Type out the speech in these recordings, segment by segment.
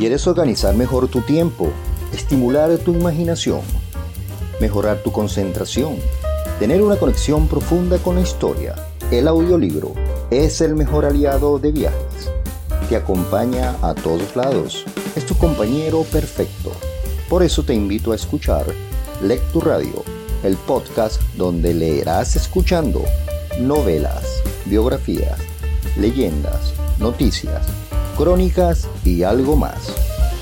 ¿Quieres organizar mejor tu tiempo, estimular tu imaginación, mejorar tu concentración, tener una conexión profunda con la historia? El audiolibro es el mejor aliado de viajes. Te acompaña a todos lados. Es tu compañero perfecto. Por eso te invito a escuchar Lectu Radio, el podcast donde leerás escuchando novelas, biografías, leyendas, noticias crónicas y algo más.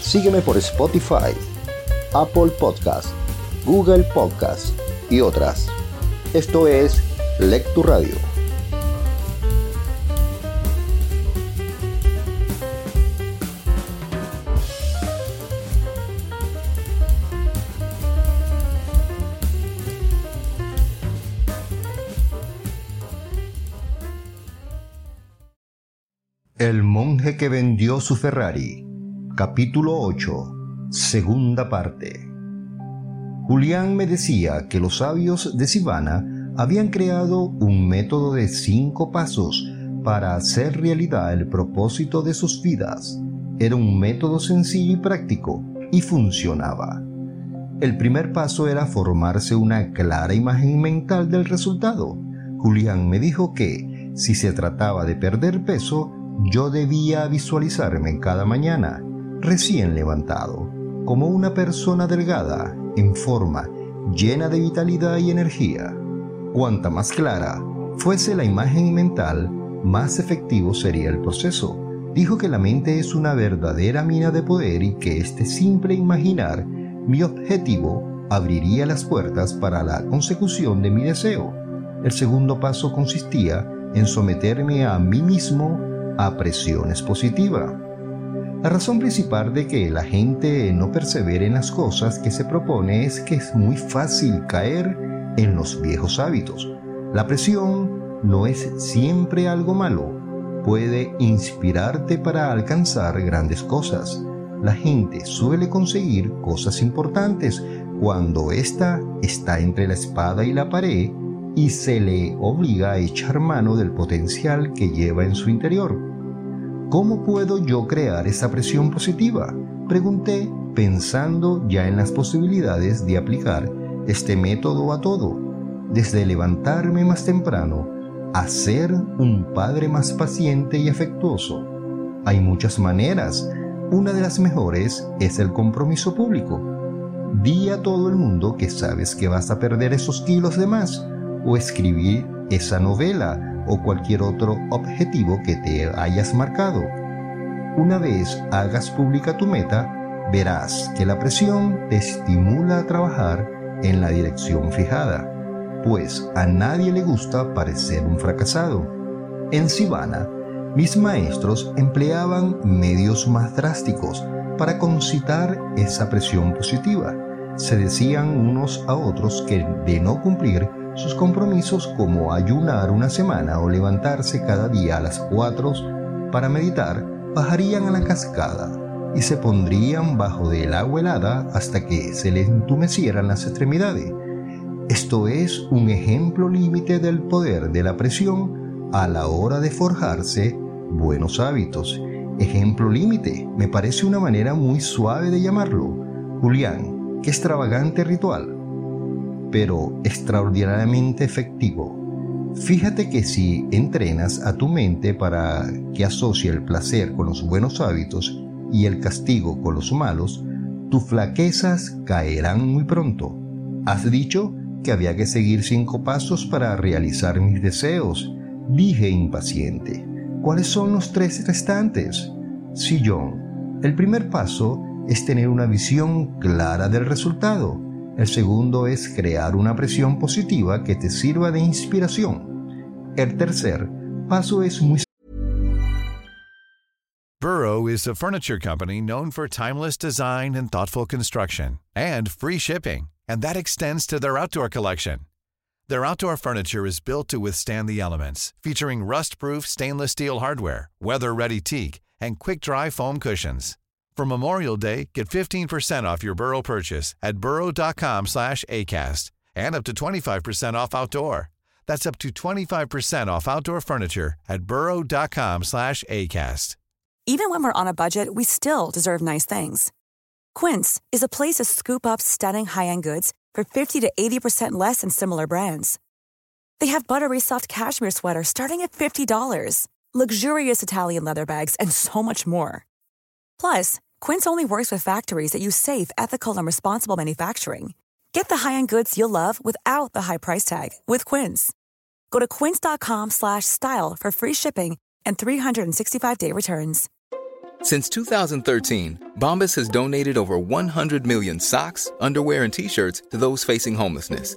Sígueme por Spotify, Apple Podcast, Google Podcast y otras. Esto es Lectu Radio. Que vendió su Ferrari. Capítulo 8. Segunda parte. Julián me decía que los sabios de Sivana habían creado un método de cinco pasos para hacer realidad el propósito de sus vidas. Era un método sencillo y práctico y funcionaba. El primer paso era formarse una clara imagen mental del resultado. Julián me dijo que, si se trataba de perder peso, yo debía visualizarme cada mañana, recién levantado, como una persona delgada, en forma, llena de vitalidad y energía. Cuanta más clara fuese la imagen mental, más efectivo sería el proceso. Dijo que la mente es una verdadera mina de poder y que este simple imaginar mi objetivo abriría las puertas para la consecución de mi deseo. El segundo paso consistía en someterme a mí mismo a presiones positivas. La razón principal de que la gente no persevere en las cosas que se propone es que es muy fácil caer en los viejos hábitos. La presión no es siempre algo malo, puede inspirarte para alcanzar grandes cosas. La gente suele conseguir cosas importantes cuando ésta está entre la espada y la pared y se le obliga a echar mano del potencial que lleva en su interior. ¿Cómo puedo yo crear esa presión positiva? Pregunté pensando ya en las posibilidades de aplicar este método a todo, desde levantarme más temprano a ser un padre más paciente y afectuoso. Hay muchas maneras. Una de las mejores es el compromiso público. Di a todo el mundo que sabes que vas a perder esos kilos de más o escribir esa novela o cualquier otro objetivo que te hayas marcado. Una vez hagas pública tu meta, verás que la presión te estimula a trabajar en la dirección fijada, pues a nadie le gusta parecer un fracasado. En Sivana, mis maestros empleaban medios más drásticos para concitar esa presión positiva. Se decían unos a otros que de no cumplir sus compromisos como ayunar una semana o levantarse cada día a las 4 para meditar bajarían a la cascada y se pondrían bajo del agua helada hasta que se les entumecieran las extremidades. Esto es un ejemplo límite del poder de la presión a la hora de forjarse buenos hábitos. Ejemplo límite, me parece una manera muy suave de llamarlo. Julián, qué extravagante ritual pero extraordinariamente efectivo. Fíjate que si entrenas a tu mente para que asocie el placer con los buenos hábitos y el castigo con los malos, tus flaquezas caerán muy pronto. Has dicho que había que seguir cinco pasos para realizar mis deseos, dije impaciente. ¿Cuáles son los tres restantes? Sillón. El primer paso es tener una visión clara del resultado. El segundo es crear una presión positiva que te sirva de inspiración. El tercer paso es muy Burrow is a furniture company known for timeless design and thoughtful construction and free shipping, and that extends to their outdoor collection. Their outdoor furniture is built to withstand the elements, featuring rust-proof stainless steel hardware, weather-ready teak, and quick-dry foam cushions. For Memorial Day, get 15% off your Burrow purchase at burrow.com slash ACAST and up to 25% off outdoor. That's up to 25% off outdoor furniture at burrow.com slash ACAST. Even when we're on a budget, we still deserve nice things. Quince is a place to scoop up stunning high-end goods for 50 to 80% less than similar brands. They have buttery soft cashmere sweaters starting at $50, luxurious Italian leather bags, and so much more. Plus, Quince only works with factories that use safe, ethical, and responsible manufacturing. Get the high-end goods you'll love without the high price tag with Quince. Go to quince.com/style for free shipping and 365-day returns. Since 2013, Bombas has donated over 100 million socks, underwear, and t-shirts to those facing homelessness.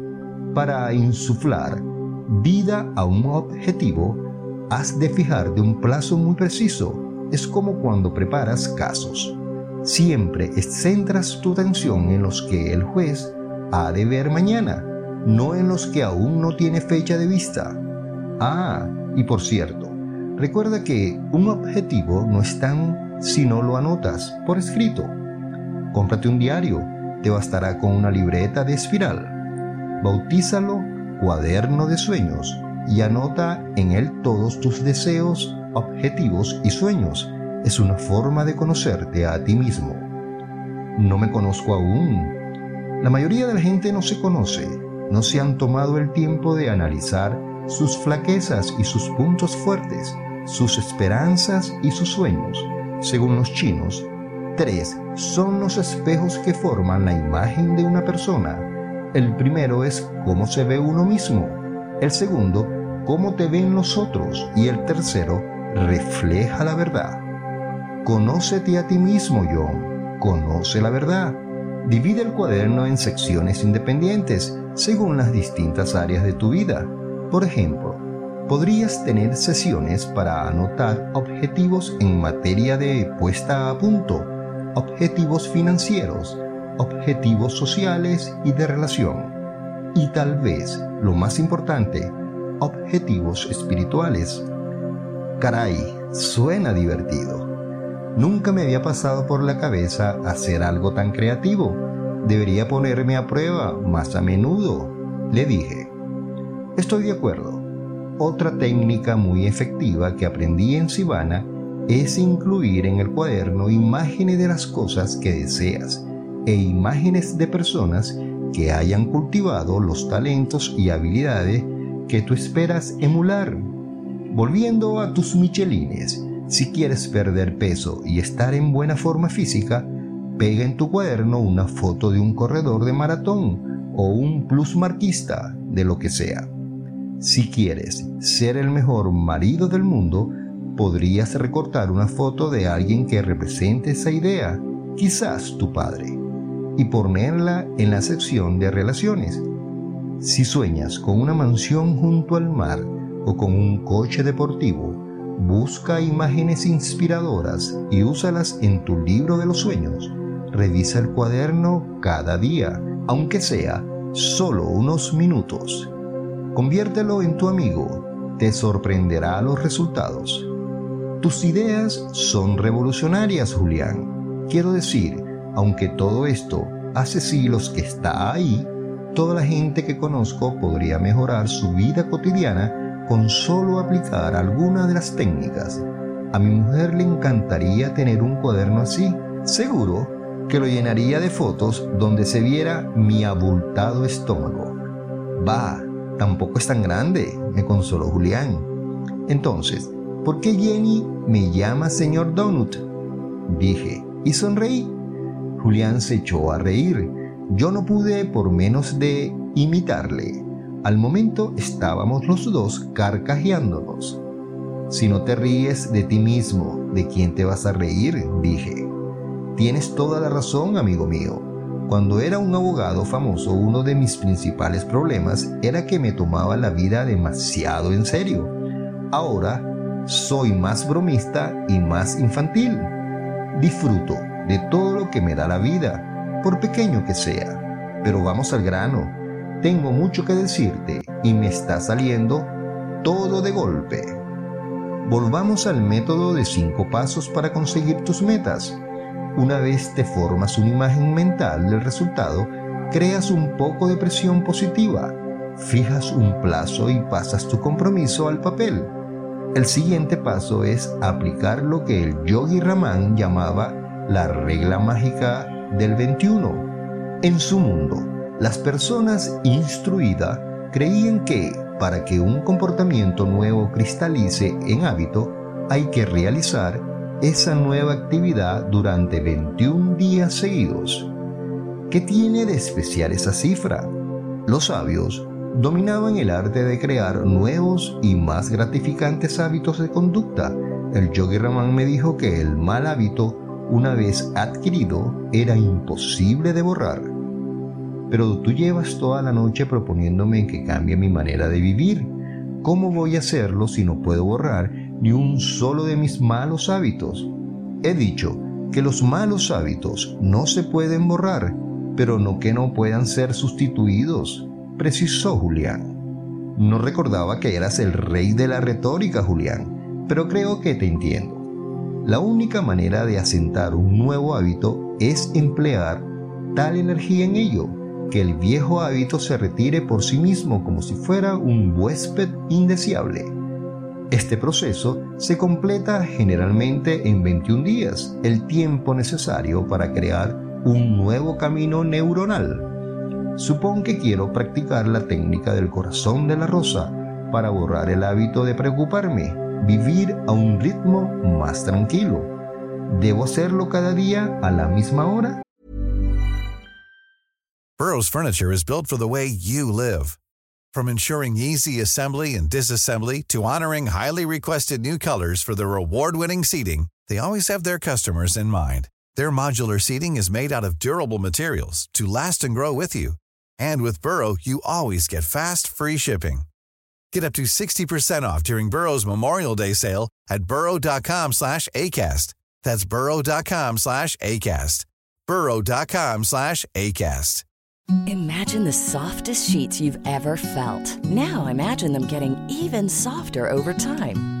Para insuflar vida a un objetivo, has de fijar de un plazo muy preciso. Es como cuando preparas casos. Siempre centras tu atención en los que el juez ha de ver mañana, no en los que aún no tiene fecha de vista. Ah, y por cierto, recuerda que un objetivo no es tan si no lo anotas por escrito. Cómprate un diario, te bastará con una libreta de espiral. Bautízalo cuaderno de sueños y anota en él todos tus deseos, objetivos y sueños. Es una forma de conocerte a ti mismo. No me conozco aún. La mayoría de la gente no se conoce, no se han tomado el tiempo de analizar sus flaquezas y sus puntos fuertes, sus esperanzas y sus sueños. Según los chinos, tres son los espejos que forman la imagen de una persona. El primero es cómo se ve uno mismo. El segundo, cómo te ven los otros. Y el tercero, refleja la verdad. Conócete a ti mismo, John. Conoce la verdad. Divide el cuaderno en secciones independientes según las distintas áreas de tu vida. Por ejemplo, podrías tener sesiones para anotar objetivos en materia de puesta a punto, objetivos financieros, objetivos sociales y de relación. Y tal vez, lo más importante, objetivos espirituales. Caray, suena divertido. Nunca me había pasado por la cabeza hacer algo tan creativo. Debería ponerme a prueba más a menudo, le dije. Estoy de acuerdo. Otra técnica muy efectiva que aprendí en Sivana es incluir en el cuaderno imágenes de las cosas que deseas e imágenes de personas que hayan cultivado los talentos y habilidades que tú esperas emular. Volviendo a tus michelines, si quieres perder peso y estar en buena forma física, pega en tu cuaderno una foto de un corredor de maratón o un plusmarquista de lo que sea. Si quieres ser el mejor marido del mundo, podrías recortar una foto de alguien que represente esa idea, quizás tu padre, y ponerla en la sección de relaciones. Si sueñas con una mansión junto al mar o con un coche deportivo, Busca imágenes inspiradoras y úsalas en tu libro de los sueños. Revisa el cuaderno cada día, aunque sea solo unos minutos. Conviértelo en tu amigo. Te sorprenderá los resultados. Tus ideas son revolucionarias, Julián. Quiero decir, aunque todo esto hace siglos que está ahí, toda la gente que conozco podría mejorar su vida cotidiana con solo aplicar alguna de las técnicas. A mi mujer le encantaría tener un cuaderno así. Seguro que lo llenaría de fotos donde se viera mi abultado estómago. Va, tampoco es tan grande, me consoló Julián. Entonces, ¿por qué Jenny me llama señor Donut? Dije, y sonreí. Julián se echó a reír. Yo no pude por menos de imitarle. Al momento estábamos los dos carcajeándonos. Si no te ríes de ti mismo, ¿de quién te vas a reír? dije. Tienes toda la razón, amigo mío. Cuando era un abogado famoso, uno de mis principales problemas era que me tomaba la vida demasiado en serio. Ahora soy más bromista y más infantil. Disfruto de todo lo que me da la vida, por pequeño que sea. Pero vamos al grano. Tengo mucho que decirte y me está saliendo todo de golpe. Volvamos al método de cinco pasos para conseguir tus metas. Una vez te formas una imagen mental del resultado, creas un poco de presión positiva, fijas un plazo y pasas tu compromiso al papel. El siguiente paso es aplicar lo que el yogi Raman llamaba la regla mágica del 21. En su mundo, las personas instruidas creían que para que un comportamiento nuevo cristalice en hábito, hay que realizar esa nueva actividad durante 21 días seguidos. ¿Qué tiene de especial esa cifra? Los sabios dominaban el arte de crear nuevos y más gratificantes hábitos de conducta. El yogi Raman me dijo que el mal hábito una vez adquirido, era imposible de borrar. Pero tú llevas toda la noche proponiéndome que cambie mi manera de vivir. ¿Cómo voy a hacerlo si no puedo borrar ni un solo de mis malos hábitos? He dicho que los malos hábitos no se pueden borrar, pero no que no puedan ser sustituidos, precisó Julián. No recordaba que eras el rey de la retórica, Julián, pero creo que te entiendo. La única manera de asentar un nuevo hábito es emplear tal energía en ello que el viejo hábito se retire por sí mismo como si fuera un huésped indeseable. Este proceso se completa generalmente en 21 días, el tiempo necesario para crear un nuevo camino neuronal. Supón que quiero practicar la técnica del corazón de la rosa para borrar el hábito de preocuparme vivir a un ritmo más tranquilo. ¿Debo hacerlo cada día a la misma hora? Burroughs Furniture is built for the way you live. From ensuring easy assembly and disassembly to honoring highly requested new colors for their award-winning seating, they always have their customers in mind. Their modular seating is made out of durable materials to last and grow with you. And with Burrow, you always get fast, free shipping. Get up to 60% off during Burrow's Memorial Day sale at burrow.com slash ACAST. That's burrow.com slash ACAST. burrow.com slash ACAST. Imagine the softest sheets you've ever felt. Now imagine them getting even softer over time.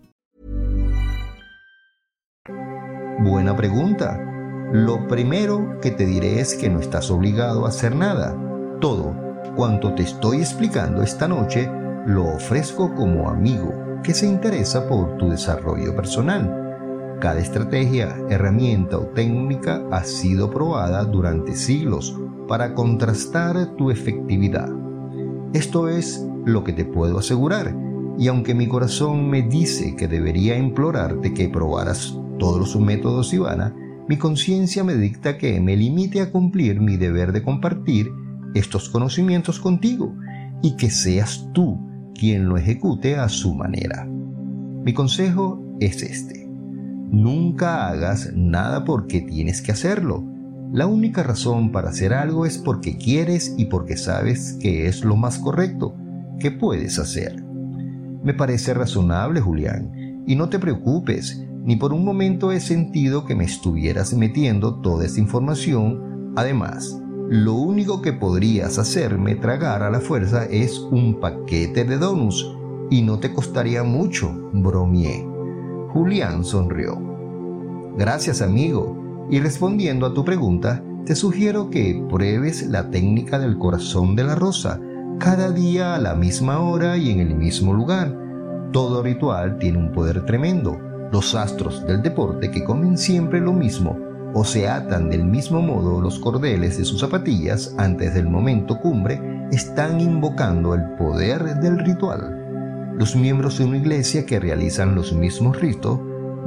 Buena pregunta. Lo primero que te diré es que no estás obligado a hacer nada. Todo cuanto te estoy explicando esta noche lo ofrezco como amigo que se interesa por tu desarrollo personal. Cada estrategia, herramienta o técnica ha sido probada durante siglos para contrastar tu efectividad. Esto es lo que te puedo asegurar, y aunque mi corazón me dice que debería implorarte que probaras todos los métodos Ivana, mi conciencia me dicta que me limite a cumplir mi deber de compartir estos conocimientos contigo y que seas tú quien lo ejecute a su manera. Mi consejo es este. Nunca hagas nada porque tienes que hacerlo. La única razón para hacer algo es porque quieres y porque sabes que es lo más correcto que puedes hacer. Me parece razonable, Julián, y no te preocupes, ni por un momento he sentido que me estuvieras metiendo toda esta información. Además, lo único que podrías hacerme tragar a la fuerza es un paquete de donuts y no te costaría mucho, bromié. Julián sonrió. Gracias, amigo. Y respondiendo a tu pregunta, te sugiero que pruebes la técnica del corazón de la rosa cada día a la misma hora y en el mismo lugar. Todo ritual tiene un poder tremendo los astros del deporte que comen siempre lo mismo o se atan del mismo modo los cordeles de sus zapatillas antes del momento cumbre están invocando el poder del ritual. Los miembros de una iglesia que realizan los mismos ritos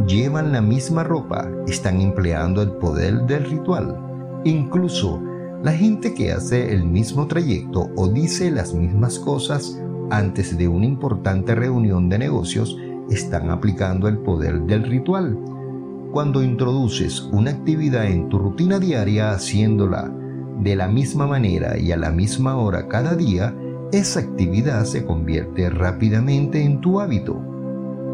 llevan la misma ropa, están empleando el poder del ritual. Incluso La gente que hace el mismo trayecto o dice las mismas cosas antes de una importante reunión de negocios están aplicando el poder del ritual. Cuando introduces una actividad en tu rutina diaria haciéndola de la misma manera y a la misma hora cada día, esa actividad se convierte rápidamente en tu hábito.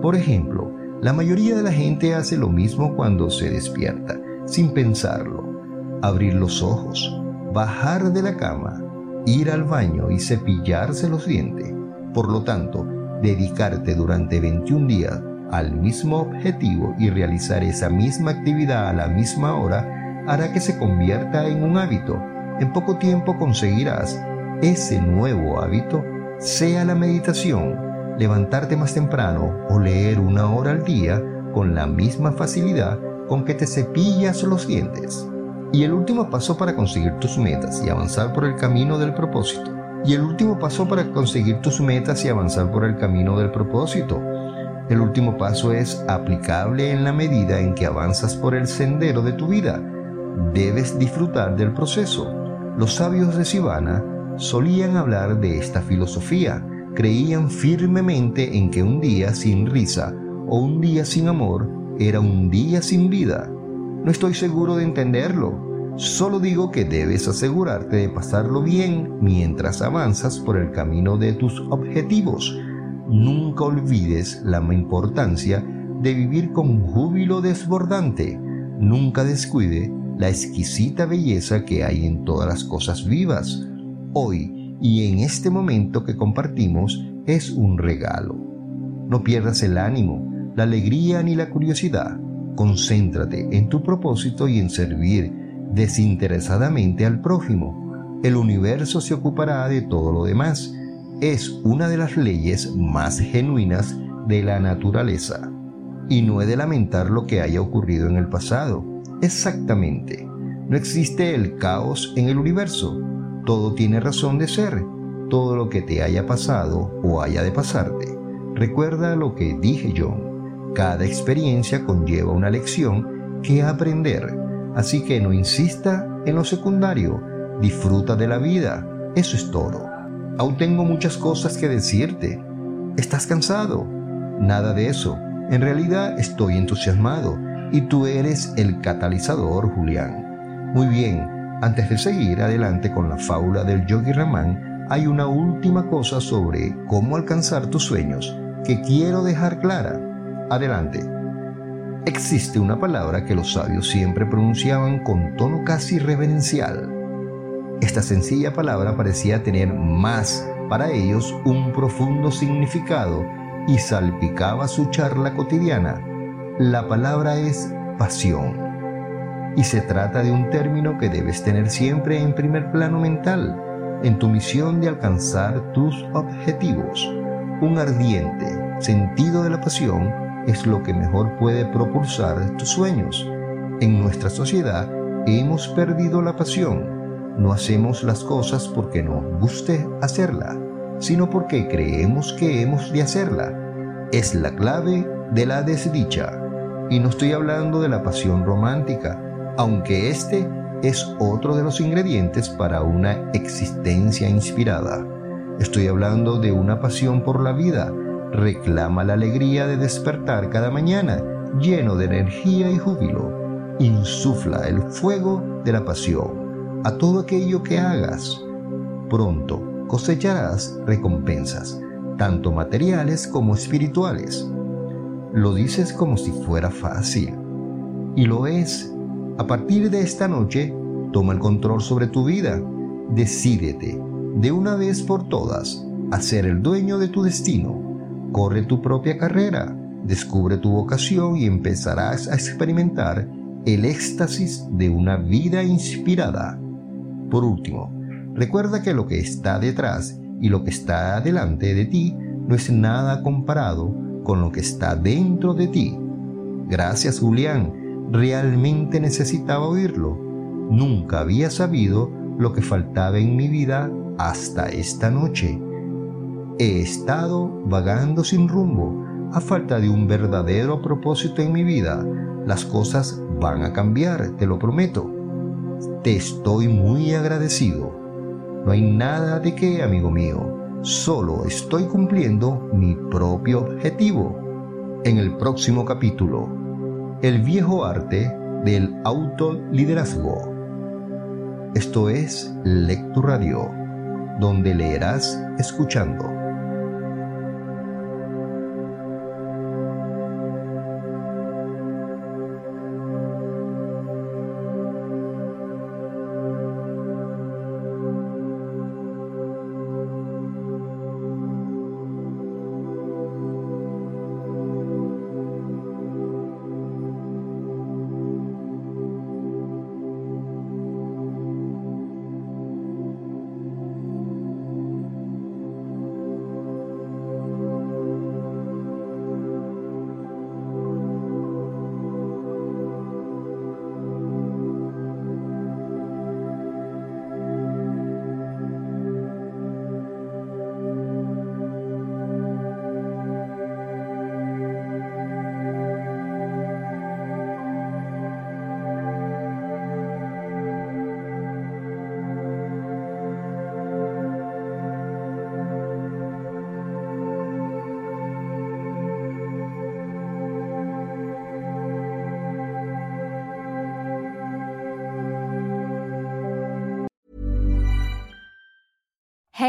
Por ejemplo, la mayoría de la gente hace lo mismo cuando se despierta, sin pensarlo. Abrir los ojos, bajar de la cama, ir al baño y cepillarse los dientes. Por lo tanto, dedicarte durante 21 días al mismo objetivo y realizar esa misma actividad a la misma hora hará que se convierta en un hábito. En poco tiempo conseguirás ese nuevo hábito, sea la meditación, levantarte más temprano o leer una hora al día con la misma facilidad con que te cepillas los dientes. Y el último paso para conseguir tus metas y avanzar por el camino del propósito. Y el último paso para conseguir tus metas y avanzar por el camino del propósito. El último paso es aplicable en la medida en que avanzas por el sendero de tu vida. Debes disfrutar del proceso. Los sabios de Sivana solían hablar de esta filosofía. Creían firmemente en que un día sin risa o un día sin amor era un día sin vida. No estoy seguro de entenderlo, Solo digo que debes asegurarte de pasarlo bien mientras avanzas por el camino de tus objetivos. Nunca olvides la importancia de vivir con júbilo desbordante. Nunca descuide la exquisita belleza que hay en todas las cosas vivas. Hoy y en este momento que compartimos es un regalo. No pierdas el ánimo, la alegría ni la curiosidad. Concéntrate en tu propósito y en servir desinteresadamente al prójimo. El universo se ocupará de todo lo demás. Es una de las leyes más genuinas de la naturaleza. Y no he de lamentar lo que haya ocurrido en el pasado. Exactamente. No existe el caos en el universo. Todo tiene razón de ser. Todo lo que te haya pasado o haya de pasarte. Recuerda lo que dije yo. Cada experiencia conlleva una lección que aprender Así que no insista en lo secundario, disfruta de la vida, eso es todo. Aún tengo muchas cosas que decirte. ¿Estás cansado? Nada de eso. En realidad estoy entusiasmado y tú eres el catalizador, Julián. Muy bien, antes de seguir adelante con la fábula del Yogi Ramán, hay una última cosa sobre cómo alcanzar tus sueños que quiero dejar clara. Adelante existe una palabra que los sabios siempre pronunciaban con tono casi reverencial. Esta sencilla palabra parecía tener más para ellos un profundo significado y salpicaba su charla cotidiana. La palabra es pasión. Y se trata de un término que debes tener siempre en primer plano mental, en tu misión de alcanzar tus objetivos. Un ardiente sentido de la pasión es lo que mejor puede propulsar tus sueños. En nuestra sociedad hemos perdido la pasión. No hacemos las cosas porque nos guste hacerla, sino porque creemos que hemos de hacerla. Es la clave de la desdicha. Y no estoy hablando de la pasión romántica, aunque este es otro de los ingredientes para una existencia inspirada. Estoy hablando de una pasión por la vida, reclama la alegría de despertar cada mañana lleno de energía y júbilo. Insufla el fuego de la pasión a todo aquello que hagas. Pronto cosecharás recompensas, tanto materiales como espirituales. Lo dices como si fuera fácil. Y lo es. A partir de esta noche, toma el control sobre tu vida. Decídete, de una vez por todas, a ser el dueño de tu destino Corre tu propia carrera, descubre tu vocación y empezarás a experimentar el éxtasis de una vida inspirada. Por último, recuerda que lo que está detrás y lo que está delante de ti no es nada comparado con lo que está dentro de ti. Gracias Julián, realmente necesitaba oírlo. Nunca había sabido lo que faltaba en mi vida hasta esta noche. He estado vagando sin rumbo. A falta de un verdadero propósito en mi vida, las cosas van a cambiar, te lo prometo. Te estoy muy agradecido. No hay nada de qué, amigo mío. Solo estoy cumpliendo mi propio objetivo. En el próximo capítulo, el viejo arte del autoliderazgo. Esto es Lectura Radio, donde leerás escuchando.